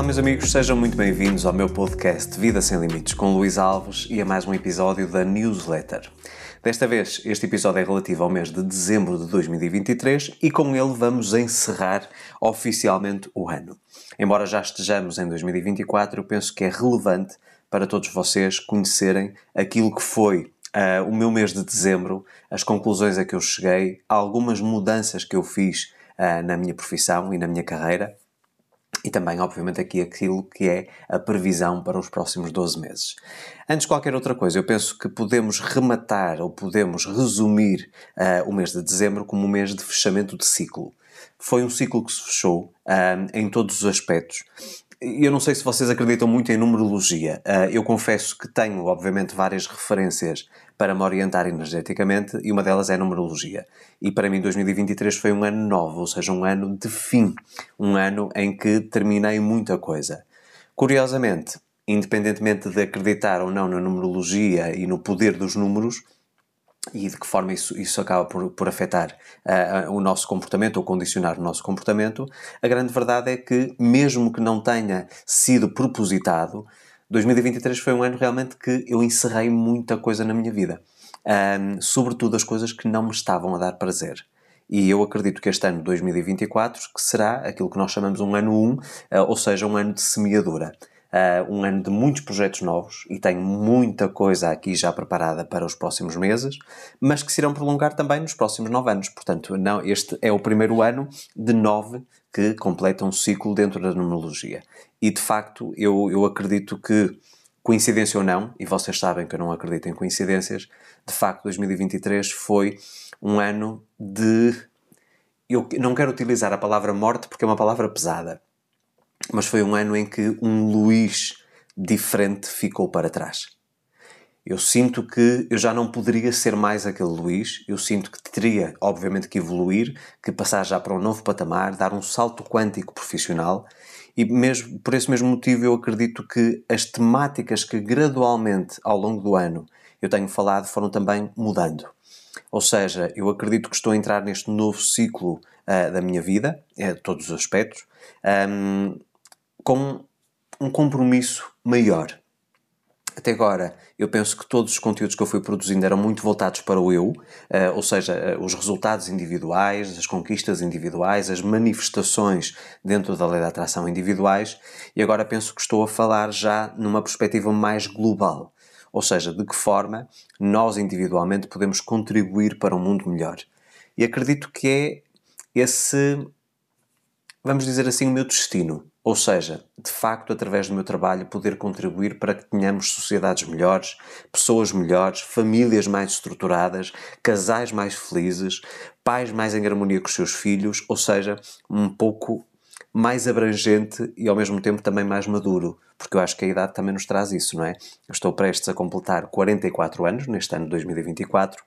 Olá, meus amigos, sejam muito bem-vindos ao meu podcast Vida Sem Limites com Luís Alves e a mais um episódio da Newsletter. Desta vez, este episódio é relativo ao mês de dezembro de 2023 e com ele vamos encerrar oficialmente o ano. Embora já estejamos em 2024, eu penso que é relevante para todos vocês conhecerem aquilo que foi uh, o meu mês de dezembro, as conclusões a que eu cheguei, algumas mudanças que eu fiz uh, na minha profissão e na minha carreira e também, obviamente, aqui aquilo que é a previsão para os próximos 12 meses. Antes de qualquer outra coisa, eu penso que podemos rematar ou podemos resumir uh, o mês de dezembro como um mês de fechamento de ciclo. Foi um ciclo que se fechou uh, em todos os aspectos eu não sei se vocês acreditam muito em numerologia. Uh, eu confesso que tenho, obviamente, várias referências para me orientar energeticamente e uma delas é a numerologia. E para mim 2023 foi um ano novo, ou seja, um ano de fim, um ano em que terminei muita coisa. Curiosamente, independentemente de acreditar ou não na numerologia e no poder dos números, e de que forma isso, isso acaba por, por afetar uh, o nosso comportamento ou condicionar o nosso comportamento, a grande verdade é que, mesmo que não tenha sido propositado, 2023 foi um ano realmente que eu encerrei muita coisa na minha vida. Um, sobretudo as coisas que não me estavam a dar prazer. E eu acredito que este ano 2024 que será aquilo que nós chamamos um ano 1, uh, ou seja, um ano de semeadura uh, um ano de muitos projetos novos e tenho muita coisa aqui já preparada para os próximos meses, mas que se irão prolongar também nos próximos nove anos. Portanto, não, este é o primeiro ano de nove que completa um ciclo dentro da numerologia. E de facto, eu, eu acredito que, coincidência ou não, e vocês sabem que eu não acredito em coincidências, de facto 2023 foi um ano de. Eu não quero utilizar a palavra morte porque é uma palavra pesada, mas foi um ano em que um Luís diferente ficou para trás. Eu sinto que eu já não poderia ser mais aquele Luís, eu sinto que teria, obviamente, que evoluir, que passar já para um novo patamar, dar um salto quântico profissional e mesmo por esse mesmo motivo eu acredito que as temáticas que gradualmente ao longo do ano eu tenho falado foram também mudando. Ou seja, eu acredito que estou a entrar neste novo ciclo uh, da minha vida, é, todos os aspectos, um, com um compromisso maior. Até agora, eu penso que todos os conteúdos que eu fui produzindo eram muito voltados para o eu, uh, ou seja, uh, os resultados individuais, as conquistas individuais, as manifestações dentro da lei da atração individuais, e agora penso que estou a falar já numa perspectiva mais global, ou seja, de que forma nós individualmente podemos contribuir para um mundo melhor. E acredito que é esse, vamos dizer assim, o meu destino ou seja, de facto, através do meu trabalho, poder contribuir para que tenhamos sociedades melhores, pessoas melhores, famílias mais estruturadas, casais mais felizes, pais mais em harmonia com os seus filhos, ou seja, um pouco mais abrangente e ao mesmo tempo também mais maduro, porque eu acho que a idade também nos traz isso, não é? Eu estou prestes a completar 44 anos, neste ano de 2024,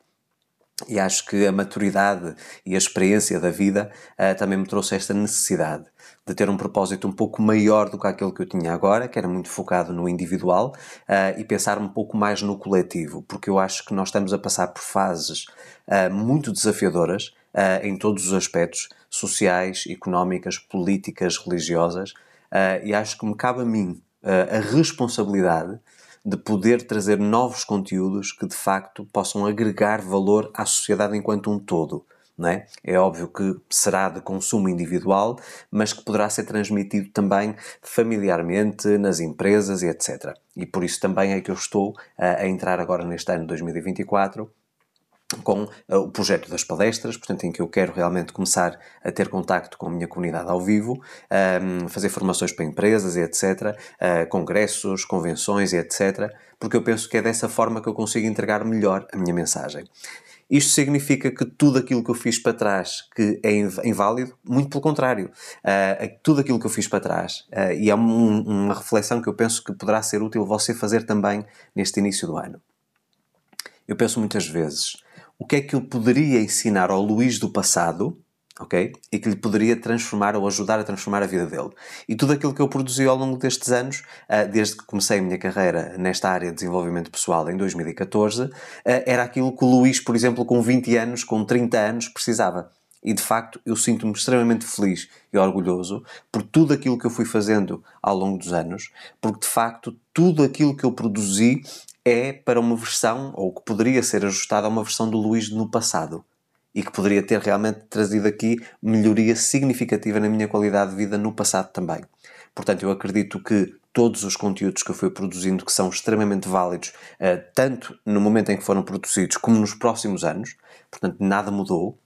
e acho que a maturidade e a experiência da vida uh, também me trouxe esta necessidade de ter um propósito um pouco maior do que aquele que eu tinha agora, que era muito focado no individual, uh, e pensar um pouco mais no coletivo, porque eu acho que nós estamos a passar por fases uh, muito desafiadoras em todos os aspectos sociais, económicas, políticas, religiosas, e acho que me cabe a mim a responsabilidade de poder trazer novos conteúdos que de facto possam agregar valor à sociedade enquanto um todo. Não é? é óbvio que será de consumo individual, mas que poderá ser transmitido também familiarmente nas empresas e etc. E por isso também é que eu estou a, entrar agora neste ano 2024 com uh, o projeto das palestras, portanto, em que eu quero realmente começar a ter contacto com a minha comunidade ao vivo, um, fazer formações para empresas e etc., uh, congressos, convenções e etc., porque eu penso que é dessa forma que eu consigo entregar melhor a minha mensagem. Isto significa que tudo aquilo que eu fiz para trás que é inválido? Muito pelo contrário. Uh, tudo aquilo que eu fiz para trás, uh, e é um, uma reflexão que eu penso que poderá ser útil você fazer também neste início do ano. Eu penso muitas vezes, o que é que eu poderia ensinar ao Luís do passado, ok? E que lhe poderia transformar ou ajudar a transformar a vida dele. E tudo aquilo que eu produzi ao longo destes anos, ah, desde que comecei a minha carreira nesta área de desenvolvimento pessoal em 2014, ah, era aquilo que o Luís, por exemplo, com 20 anos, com 30 anos, precisava. E de facto eu sinto-me extremamente feliz e orgulhoso por tudo aquilo que eu fui fazendo ao longo dos anos, porque de facto tudo aquilo que eu produzi é para uma versão, ou que poderia ser ajustada a uma versão do Luís no passado. E que poderia ter realmente trazido aqui melhoria significativa na minha qualidade de vida no passado também. Portanto, eu acredito que todos os conteúdos que eu fui produzindo, que são extremamente válidos, uh, tanto no momento em que foram produzidos como nos próximos anos, portanto, nada mudou.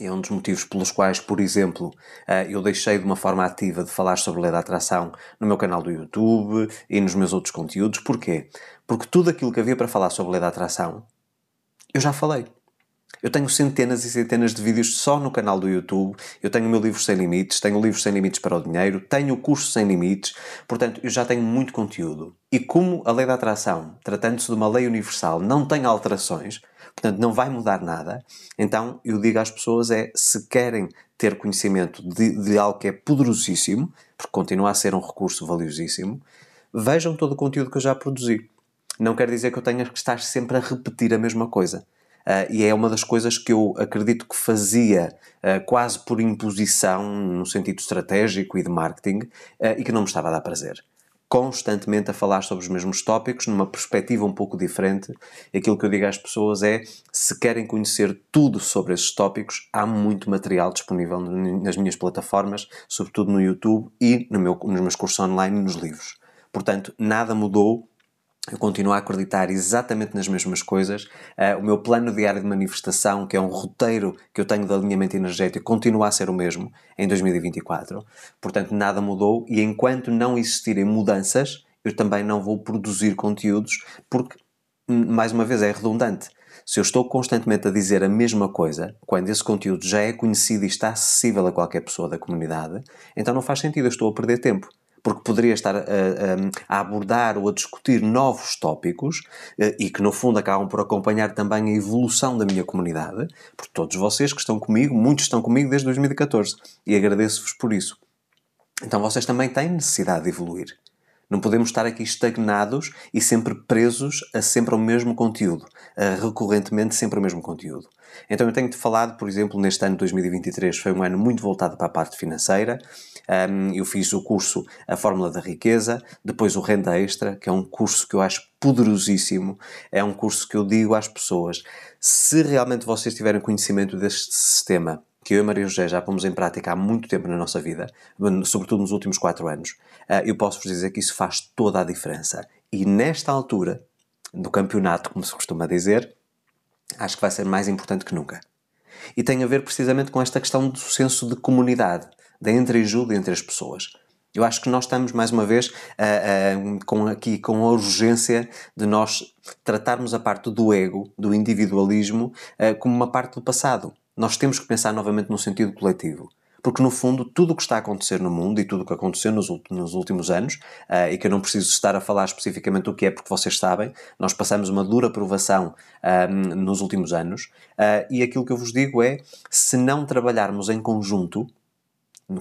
É um dos motivos pelos quais, por exemplo, uh, eu deixei de uma forma ativa de falar sobre lei da atração no meu canal do YouTube e nos meus outros conteúdos. Porquê? Porque tudo aquilo que havia para falar sobre lei da atração, eu já falei. Eu tenho centenas e centenas de vídeos só no canal do YouTube. Eu tenho o meu livro sem limites, tenho o livro sem limites para o dinheiro, tenho o curso sem limites. Portanto, eu já tenho muito conteúdo. E como a lei da atração, tratando-se de uma lei universal, não tem alterações, portanto não vai mudar nada, então eu digo às pessoas é se querem ter conhecimento de, de algo que é poderosíssimo, porque continua a ser um recurso valiosíssimo, vejam todo o conteúdo que eu já produzi. Não quer dizer que eu tenha que estar sempre a repetir a mesma coisa. Uh, e é uma das coisas que eu acredito que fazia uh, quase por imposição, no sentido estratégico e de marketing, uh, e que não me estava a dar prazer. Constantemente a falar sobre os mesmos tópicos, numa perspectiva um pouco diferente. Aquilo que eu digo às pessoas é: se querem conhecer tudo sobre esses tópicos, há muito material disponível nas minhas plataformas, sobretudo no YouTube e no meu, nos meus cursos online e nos livros. Portanto, nada mudou eu continuo a acreditar exatamente nas mesmas coisas. Uh, o meu plano diário de manifestação, que é um roteiro que eu tenho de alinhamento energético, continua a ser o mesmo em 2024. Portanto, nada mudou e enquanto não existirem mudanças, eu também não vou produzir conteúdos porque, hum, mais uma vez, é redundante. Se eu estou constantemente a dizer a mesma coisa, quando esse conteúdo já é conhecido e está acessível a qualquer pessoa da comunidade, então não faz sentido, eu estou a perder tempo porque poderia estar a, a, abordar ou a discutir novos tópicos eh, e que, no fundo, acabam por acompanhar também a evolução da minha comunidade, porque todos vocês que estão comigo, muitos estão comigo desde 2014 e agradeço-vos por isso. Então vocês também têm necessidade de evoluir. Não podemos estar aqui estagnados e sempre presos a sempre o mesmo conteúdo, recorrentemente sempre o mesmo conteúdo. Então eu tenho-te falado, por exemplo, neste ano de 2023 foi um ano muito voltado para a parte financeira. eu fiz o curso A Fórmula da Riqueza, depois o Renda Extra, que é um curso que eu acho poderosíssimo. É um curso que eu digo às pessoas: se realmente vocês tiverem conhecimento deste sistema, que eu e Maria José já pomos em prática há muito tempo na nossa vida, sobretudo nos últimos quatro anos, eh, eu posso-vos dizer que isso faz toda a diferença. E nesta altura do campeonato, como se costuma dizer, acho que vai ser mais importante que nunca. E tem a ver precisamente com esta questão do senso de comunidade, da entreajuda entre as pessoas. Eu acho que nós estamos, mais uma vez, uh, uh, com, aqui com a urgência de nós tratarmos a parte do ego, do individualismo, uh, como uma parte do passado nós temos que pensar novamente no sentido coletivo. Porque, no fundo, tudo o que está a acontecer no mundo e tudo o que aconteceu nos, nos últimos anos, uh, e que eu não preciso estar a falar especificamente o que é, porque vocês sabem, nós passamos uma dura provação uh, nos últimos anos, uh, e aquilo que eu vos digo é: se não trabalharmos em conjunto,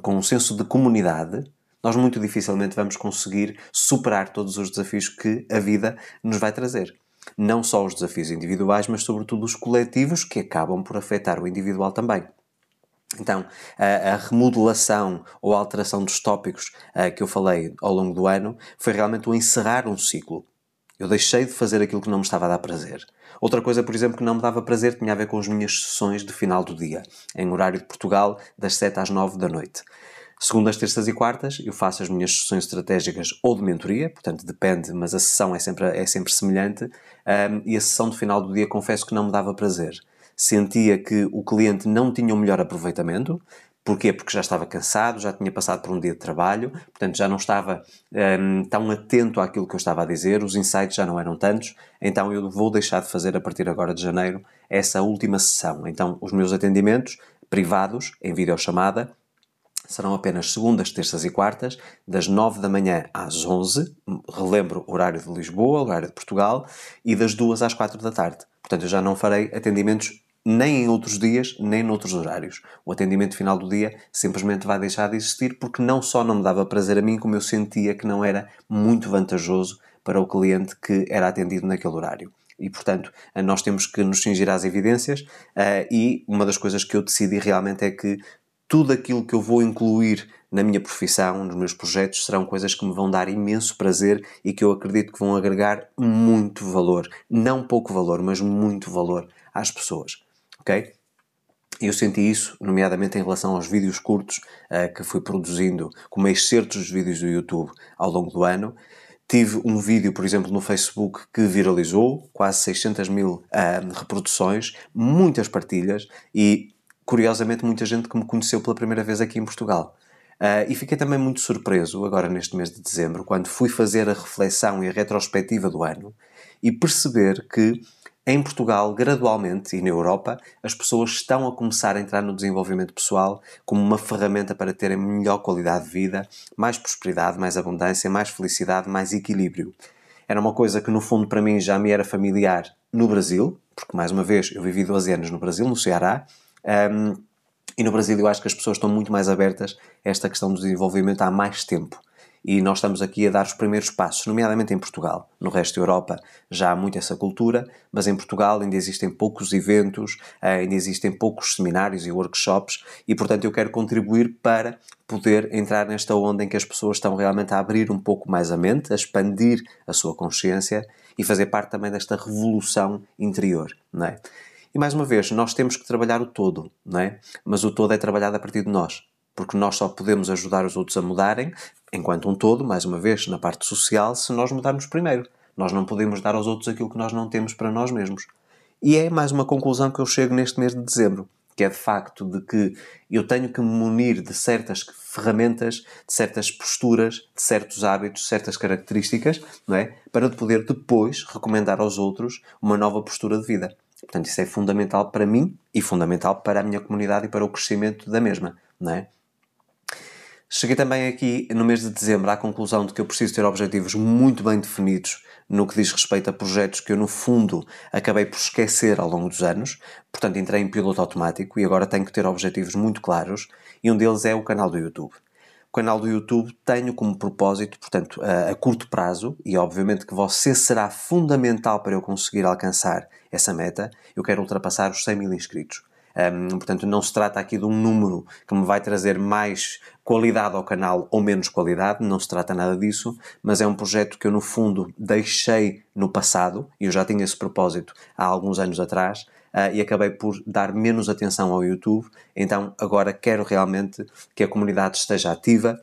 com um senso de comunidade, nós muito dificilmente vamos conseguir superar todos os desafios que a vida nos vai trazer não só os desafios individuais, mas sobretudo os coletivos que acabam por afetar o individual também. Então, a, a, remodelação ou a alteração dos tópicos uh, que eu falei ao longo do ano foi realmente o encerrar um ciclo. Eu deixei de fazer aquilo que não me estava a dar prazer. Outra coisa, por exemplo, que não me dava prazer tinha a ver com as minhas sessões de final do dia, em horário de Portugal, das 7 às 9 da noite. Segundas, terças e quartas eu faço as minhas sessões estratégicas ou de mentoria, portanto depende, mas a sessão é sempre, é sempre semelhante. Um, e a sessão de final do dia confesso que não me dava prazer. Sentia que o cliente não tinha o melhor aproveitamento. Porquê? Porque já estava cansado, já tinha passado por um dia de trabalho, portanto já não estava um, tão atento àquilo que eu estava a dizer, os insights já não eram tantos, então eu vou deixar de fazer a partir agora de janeiro essa última sessão. Então os meus atendimentos privados, em videochamada, serão apenas segundas, terças e quartas, das 9 da manhã às 11, relembro horário de Lisboa, horário de Portugal, e das 2 às 4 da tarde. Portanto, eu já não farei atendimentos nem em outros dias, nem noutros horários. O atendimento final do dia simplesmente vai deixar de existir porque não só não me dava prazer a mim, como eu sentia que não era muito vantajoso para o cliente que era atendido naquele horário. E, portanto, nós temos que nos cingir às evidências e uma das coisas que eu decidi realmente é que tudo aquilo que eu vou incluir na minha profissão, nos meus projetos, serão coisas que me vão dar imenso prazer e que eu acredito que vão agregar muito valor. Não pouco valor, mas muito valor às pessoas. Ok? Eu senti isso, nomeadamente em relação aos vídeos curtos uh, que fui produzindo como excertos dos vídeos do YouTube ao longo do ano. Tive um vídeo, por exemplo, no Facebook que viralizou, quase 600 mil uh, reproduções, muitas partilhas e, curiosamente, muita gente que me conheceu pela primeira vez aqui em Portugal. Uh, e fiquei também muito surpreso, agora neste mês de dezembro, quando fui fazer a reflexão e a retrospectiva do ano e perceber que em Portugal, gradualmente, e na Europa, as pessoas estão a começar a entrar no desenvolvimento pessoal como uma ferramenta para terem melhor qualidade de vida, mais prosperidade, mais abundância, mais felicidade, mais equilíbrio. Era uma coisa que, no fundo, para mim já me era familiar no Brasil, porque, mais uma vez, eu vivi 12 anos no Brasil, no Ceará, um, e no Brasil eu acho que as pessoas estão muito mais abertas a esta questão do desenvolvimento há mais tempo. E nós estamos aqui a dar os primeiros passos, nomeadamente em Portugal. No resto da Europa já há muito essa cultura, mas em Portugal ainda existem poucos eventos, eh, ainda existem poucos seminários e workshops, e portanto eu quero contribuir para poder entrar nesta onda em que as pessoas estão realmente a abrir um pouco mais a mente, a expandir a sua consciência e fazer parte também desta revolução interior, não é? E mais uma vez, nós temos que trabalhar o todo, não é? Mas o todo é trabalhado a partir de nós porque nós só podemos ajudar os outros a mudarem, enquanto um todo, mais uma vez, na parte social, se nós mudarmos primeiro. Nós não podemos dar aos outros aquilo que nós não temos para nós mesmos. E é mais uma conclusão que eu chego neste mês de dezembro, que é de facto de que eu tenho que me munir de certas ferramentas, de certas posturas, de certos hábitos, de certas características, não é? Para poder depois recomendar aos outros uma nova postura de vida. Portanto, isso é fundamental para mim e fundamental para a minha comunidade e para o crescimento da mesma, não é? Cheguei também aqui no mês de dezembro à conclusão de que eu preciso ter objetivos muito bem definidos no que diz respeito a projetos que eu, no fundo, acabei por esquecer ao longo dos anos. Portanto, entrei em piloto automático e agora tenho que ter objetivos muito claros e um deles é o canal do YouTube. O canal do YouTube tenho como propósito, portanto, a, a curto prazo, e obviamente que você será fundamental para eu conseguir alcançar essa meta, eu quero ultrapassar os 100 mil inscritos. Um, portanto, não se trata aqui de um número que me vai trazer mais qualidade ao canal ou menos qualidade, não se trata nada disso, mas é um projeto que eu, no fundo, deixei no passado, e eu já tinha esse propósito há alguns anos atrás, uh, e acabei por dar menos atenção ao YouTube, então agora quero realmente que a comunidade esteja ativa,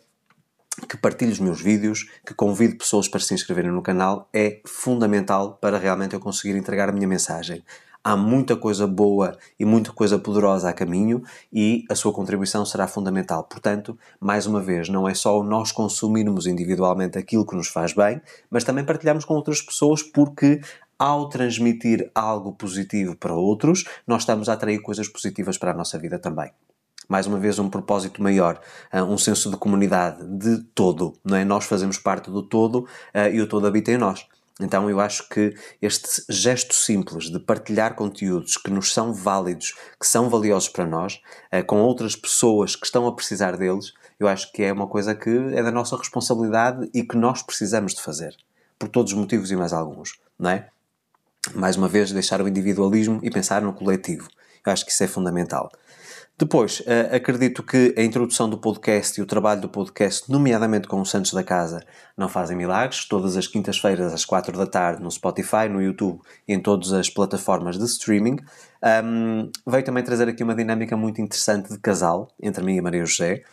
que partilhe os meus vídeos, que convide pessoas para se inscreverem no canal, é fundamental para realmente eu conseguir entregar a minha mensagem. Há muita coisa boa e muita coisa poderosa a caminho e a sua contribuição será fundamental. Portanto, mais uma vez, não é só nós consumirmos individualmente aquilo que nos faz bem, mas também partilhamos com outras pessoas porque ao transmitir algo positivo para outros, nós estamos a atrair coisas positivas para a nossa vida também mais uma vez um propósito maior, ah, um senso de comunidade, de todo, não é? Nós fazemos parte do todo ah, e o todo habita em nós. Então eu acho que este gesto simples de partilhar conteúdos que nos são válidos, que são valiosos para nós, eh, com outras pessoas que estão a precisar deles, eu acho que é uma coisa que é da nossa responsabilidade e que nós precisamos de fazer. Por todos os motivos e mais alguns, não é? Mais uma vez, deixar o individualismo e pensar no coletivo. Eu acho que isso é fundamental. Depois, uh, acredito que a introdução do podcast e o trabalho do podcast, nomeadamente com os Santos da Casa, não fazem milagres. Todas as quintas-feiras, às quatro da tarde, no Spotify, no YouTube e em todas as plataformas de streaming. Um, veio também trazer aqui uma dinâmica muito interessante de casal entre mim e Maria José.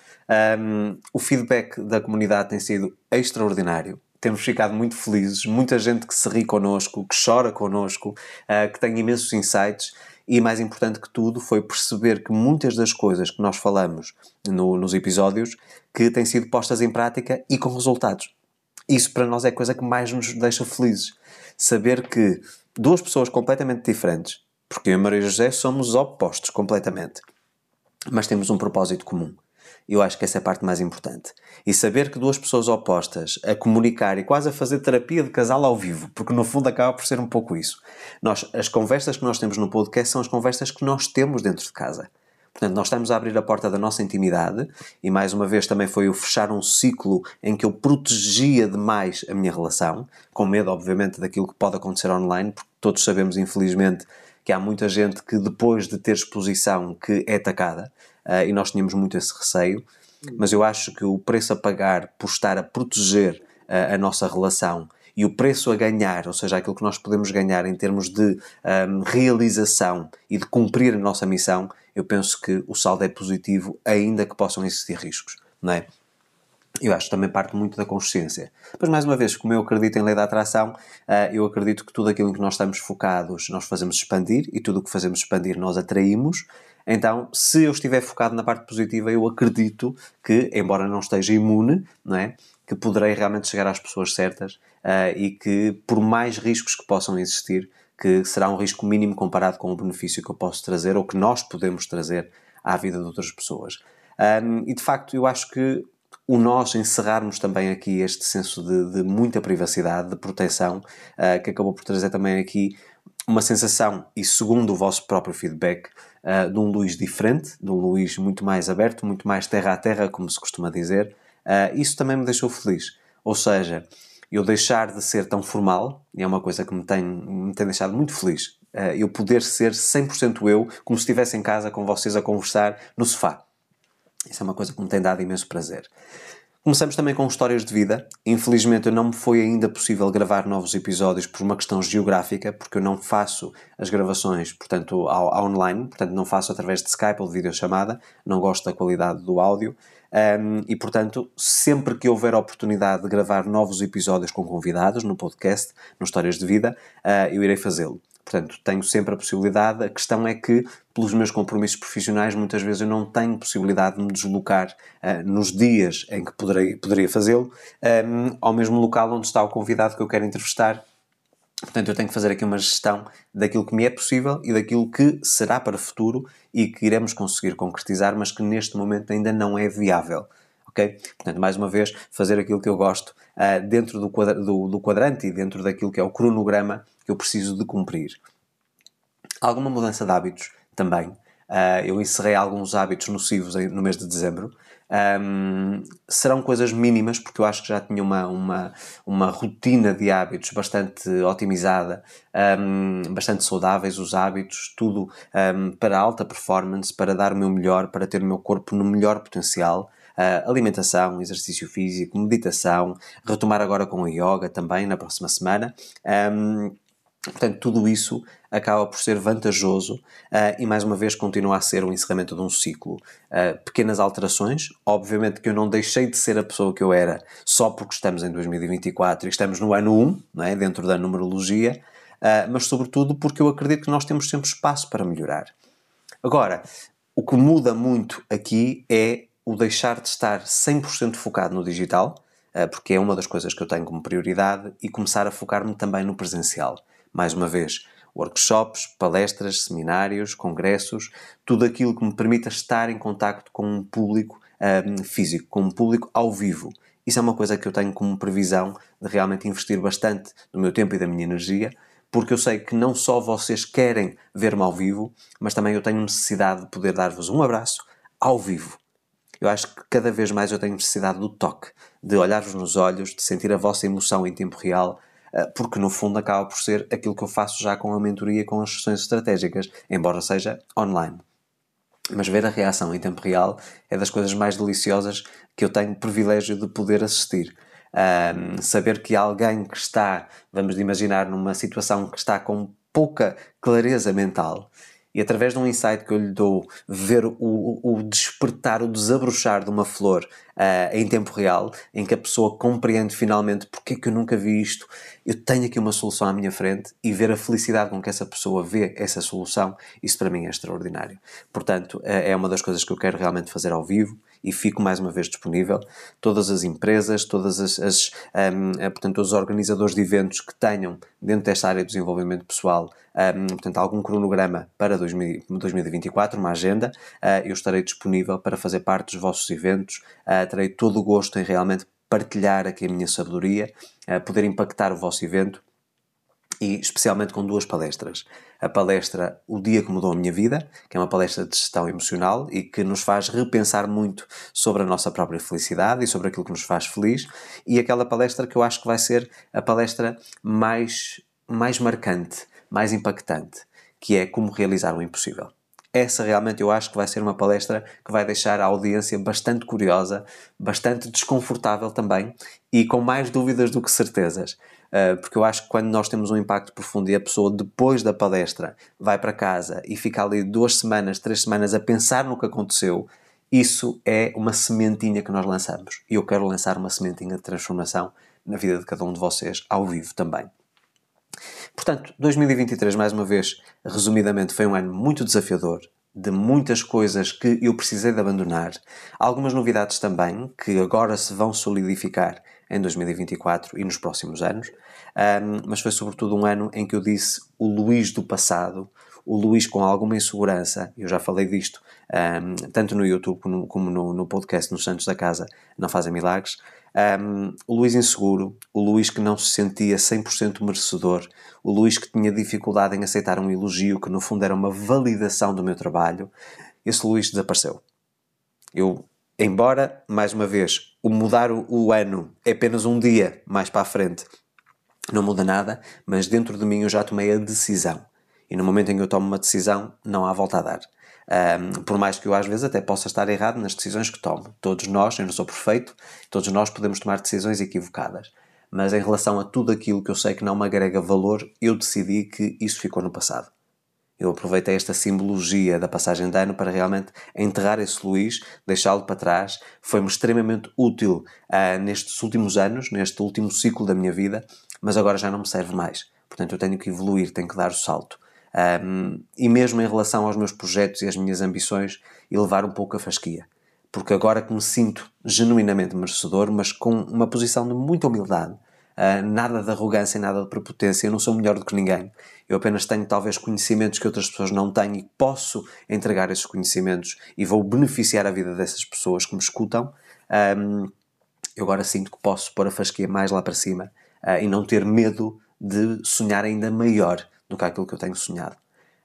Um, o feedback da comunidade tem sido extraordinário temos ficado muito felizes, muita gente que se ri connosco, que chora connosco, uh, que tem imensos insights e mais importante que tudo foi perceber que muitas das coisas que nós falamos no, nos episódios que têm sido postas em prática e com resultados. Isso para nós é a coisa que mais nos deixa felizes. Saber que duas pessoas completamente diferentes, porque eu e Maria José somos opostos completamente, mas temos um propósito comum. Eu acho que essa é a parte mais importante. E saber que duas pessoas opostas a comunicar e quase a fazer terapia de casal ao vivo, porque no fundo acaba por ser um pouco isso. Nós, as conversas que nós temos no podcast são as conversas que nós temos dentro de casa. Portanto, nós estamos a abrir a porta da nossa intimidade e, mais uma vez, também foi o fechar um ciclo em que eu protegia demais a minha relação, com medo, obviamente, daquilo que pode acontecer online, porque todos sabemos, infelizmente, que há muita gente que, depois de ter exposição, que é atacada uh, e nós tínhamos muito esse receio. Mas eu acho que o preço a pagar por estar a proteger uh, a nossa relação e o preço a ganhar, ou seja, aquilo que nós podemos ganhar em termos de um, realização e de cumprir a nossa missão, eu penso que o saldo é positivo, ainda que possam existir riscos, não é? Eu acho que também parte muito da consciência. Mas, mais uma vez, como eu acredito em lei da atração, uh, eu acredito que tudo aquilo em que nós estamos focados, nós fazemos expandir, e tudo o que fazemos expandir, nós atraímos. Então, se eu estiver focado na parte positiva, eu acredito que, embora não esteja imune, não é? que poderei realmente chegar às pessoas certas uh, e que, por mais riscos que possam existir, que será um risco mínimo comparado com o benefício que eu posso trazer ou que nós podemos trazer à vida de outras pessoas. Um, e de facto, eu acho que o nós encerrarmos também aqui este senso de, de muita privacidade, de proteção, uh, que acabou por trazer também aqui uma sensação, e segundo o vosso próprio feedback, uh, de um Luís diferente, de um Luís muito mais aberto, muito mais terra a terra, como se costuma dizer, Uh, isso também me deixou feliz. Ou seja, eu deixar de ser tão formal, e é uma coisa que me tem, me tem deixado muito feliz, uh, eu poder ser 100% eu, como se estivesse em casa com vocês a conversar no sofá. Isso é uma coisa que me tem dado imenso prazer. Começamos também com histórias de vida. Infelizmente, não me foi ainda possível gravar novos episódios por uma questão geográfica, porque eu não faço as gravações, portanto, ao, ao online, portanto, não faço através de Skype ou de videochamada, não gosto da qualidade do áudio. Um, e, portanto, sempre que houver oportunidade de gravar novos episódios com convidados no podcast, no Histórias de Vida, uh, eu irei fazê-lo. Portanto, tenho sempre a possibilidade. A questão é que, pelos meus compromissos profissionais, muitas vezes eu não tenho possibilidade de me deslocar uh, nos dias em que poderei, poderia fazê-lo um, ao mesmo local onde está o convidado que eu quero entrevistar. Portanto, eu tenho que fazer aqui uma gestão daquilo que me é possível e daquilo que será para o futuro e que iremos conseguir concretizar, mas que neste momento ainda não é viável. Ok? Portanto, mais uma vez, fazer aquilo que eu gosto uh, dentro do, quadra do, do quadrante e dentro daquilo que é o cronograma que eu preciso de cumprir. Alguma mudança de hábitos também. Uh, eu encerrei alguns hábitos nocivos no mês de dezembro. Um, serão coisas mínimas, porque eu acho que já tinha uma, uma, uma rotina de hábitos bastante otimizada, um, bastante saudáveis os hábitos, tudo um, para alta performance, para dar o meu melhor, para ter o meu corpo no melhor potencial. Uh, alimentação, exercício físico, meditação, retomar agora com a yoga também na próxima semana. Um, Portanto, tudo isso acaba por ser vantajoso uh, e, mais uma vez, continua a ser o encerramento de um ciclo. Uh, pequenas alterações, obviamente que eu não deixei de ser a pessoa que eu era só porque estamos em 2024 e estamos no ano 1, não é? dentro da numerologia, uh, mas sobretudo porque eu acredito que nós temos sempre espaço para melhorar. Agora, o que muda muito aqui é o deixar de estar 100% focado no digital, porque é uma das coisas que eu tenho como prioridade, e começar a focar-me também no presencial mais uma vez, workshops, palestras, seminários, congressos, tudo aquilo que me permita estar em contacto com um público um, físico, com um público ao vivo. Isso é uma coisa que eu tenho como previsão de realmente investir bastante do meu tempo e da minha energia, porque eu sei que não só vocês querem ver-me ao vivo, mas também eu tenho necessidade de poder dar-vos um abraço ao vivo. Eu acho que cada vez mais eu tenho necessidade do toque, de olhar-vos nos olhos, de sentir a vossa emoção em tempo real, eh, porque no fundo acaba por ser aquilo que eu faço já com a mentoria, com as sessões estratégicas, embora seja online. Mas ver a reação em tempo real é das coisas mais deliciosas que eu tenho privilégio de poder assistir. Um, saber que alguém que está, vamos imaginar, numa situação que está com pouca clareza mental e através de um insight que eu lhe dou, ver o, o despertar, o desabrochar de uma flor uh, em tempo real, em que a pessoa compreende finalmente porque é que eu nunca vi isto, eu tenho aqui uma solução à minha frente e ver a felicidade com que essa pessoa vê essa solução, isso para mim é extraordinário. Portanto, é uma das coisas que eu quero realmente fazer ao vivo e fico mais uma vez disponível. Todas as empresas, todas as, as um, eh, portanto, os organizadores de eventos que tenham dentro desta área de desenvolvimento pessoal, um, portanto, algum cronograma para 2000, 2024, uma agenda, uh, eu estarei disponível para fazer parte dos vossos eventos, uh, terei todo o gosto em realmente partilhar aqui a minha sabedoria, uh, poder impactar o vosso evento e especialmente com duas palestras. A palestra O Dia que Mudou a Minha Vida, que é uma palestra de gestão emocional e que nos faz repensar muito sobre a nossa própria felicidade e sobre aquilo que nos faz feliz, e aquela palestra que eu acho que vai ser a palestra mais, mais marcante, mais impactante, que é Como Realizar o Impossível. Essa realmente eu acho que vai ser uma palestra que vai deixar a audiência bastante curiosa, bastante desconfortável também e com mais dúvidas do que certezas. Uh, porque eu acho que quando nós temos um impacto profundo e a pessoa depois da palestra vai para casa e fica ali duas semanas, três semanas a pensar no que aconteceu, isso é uma sementinha que nós lançamos. E eu quero lançar uma sementinha de transformação na vida de cada um de vocês, ao vivo também. Portanto, 2023, mais uma vez, resumidamente, foi um ano muito desafiador, de muitas coisas que eu precisei de abandonar, algumas novidades também, que agora se vão solidificar em 2024 e nos próximos anos, um, mas foi sobretudo um ano em que eu disse o Luís do passado, o Luís com alguma insegurança, eu já falei disto, um, tanto no YouTube como, como no, no, podcast nos Santos da Casa, não fazem milagres, um, o Luís inseguro, o Luís que não se sentia 100% merecedor, o Luís que tinha dificuldade em aceitar um elogio que no fundo era uma validação do meu trabalho, esse Luís desapareceu. Eu, embora, mais uma vez, o mudar o, o ano é apenas um dia mais para a frente, não muda nada, mas dentro de mim eu já tomei a decisão. E no momento em que eu tomo uma decisão, não há volta a dar. Um, por mais que eu às vezes até possa estar errado nas decisões que tomo. Todos nós, eu não sou perfeito, todos nós podemos tomar decisões equivocadas. Mas em relação a tudo aquilo que eu sei que não me agrega valor, eu decidi que isso ficou no passado. Eu aproveitei esta simbologia da passagem de ano para realmente enterrar esse Luís, deixá-lo para trás. Foi-me extremamente útil uh, nestes últimos anos, neste último ciclo da minha vida, mas agora já não me serve mais. Portanto, eu tenho que evoluir, tenho que dar o salto. Um, e mesmo em relação aos meus projetos e às minhas ambições, elevar um pouco a fasquia. Porque agora que me sinto genuinamente merecedor, mas com uma posição de muita humildade, uh, nada de arrogância, nada de prepotência, eu não sou melhor do que ninguém. Eu apenas tenho talvez conhecimentos que outras pessoas não têm e posso entregar esses conhecimentos e vou beneficiar a vida dessas pessoas que me escutam. Um, eu agora sinto que posso pôr a fasquia mais lá para cima uh, e não ter medo de sonhar ainda maior do que aquilo que eu tenho sonhado.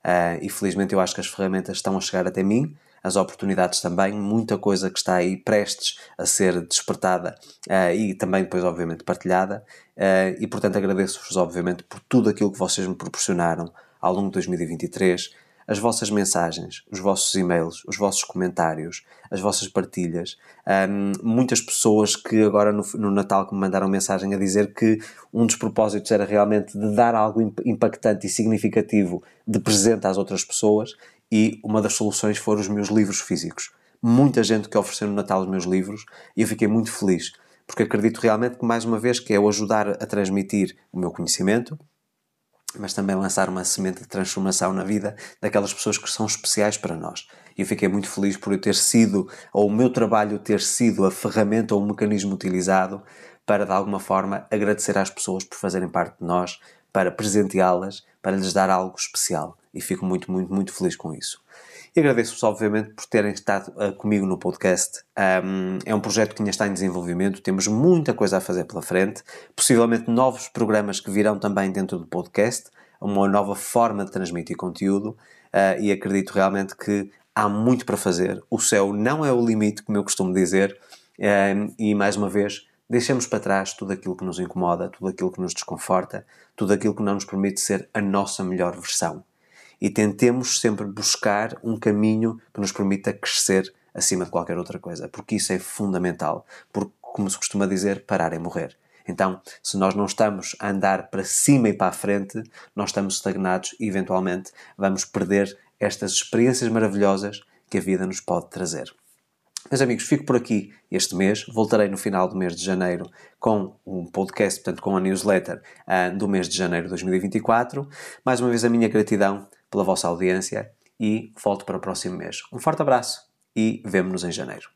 Uh, e felizmente eu acho que as ferramentas estão a chegar até mim, as oportunidades também, muita coisa que está aí prestes a ser despertada uh, e também depois, obviamente, partilhada. Uh, e portanto agradeço-vos, obviamente, por tudo aquilo que vocês me proporcionaram ao longo de 2023 as vossas mensagens, os vossos e-mails, os vossos comentários, as vossas partilhas. Um, muitas pessoas que agora no, no, Natal me mandaram mensagem a dizer que um dos propósitos era realmente de dar algo impactante e significativo de presente às outras pessoas e uma das soluções foram os meus livros físicos. Muita gente que ofereceu no Natal os meus livros e eu fiquei muito feliz porque acredito realmente que mais uma vez que é o ajudar a transmitir o meu conhecimento, mas também lançar uma semente de transformação na vida daquelas pessoas que são especiais para nós. E eu fiquei muito feliz por eu ter sido, ou o meu trabalho ter sido a ferramenta ou o mecanismo utilizado para, de alguma forma, agradecer às pessoas por fazerem parte de nós, para presenteá-las, para lhes dar algo especial. E fico muito, muito, muito feliz com isso. E agradeço-vos, obviamente, por terem estado uh, comigo no podcast. Um, é um projeto que ainda está em desenvolvimento, temos muita coisa a fazer pela frente, possivelmente novos programas que virão também dentro do podcast, uma nova forma de transmitir conteúdo uh, e acredito realmente que há muito para fazer. O céu não é o limite, como eu costumo dizer, um, e mais uma vez. Deixemos para trás tudo aquilo que nos incomoda, tudo aquilo que nos desconforta, tudo aquilo que não nos permite ser a nossa melhor versão e tentemos sempre buscar um caminho que nos permita crescer acima de qualquer outra coisa, porque isso é fundamental, porque, como se costuma dizer, parar é morrer. Então, se nós não estamos a andar para cima e para a frente, nós estamos estagnados e eventualmente vamos perder estas experiências maravilhosas que a vida nos pode trazer. Meus amigos, fico por aqui este mês. Voltarei no final do mês de janeiro com um podcast, portanto, com a newsletter uh, do mês de janeiro de 2024. Mais uma vez, a minha gratidão pela vossa audiência e volto para o próximo mês. Um forte abraço e vemo-nos em janeiro.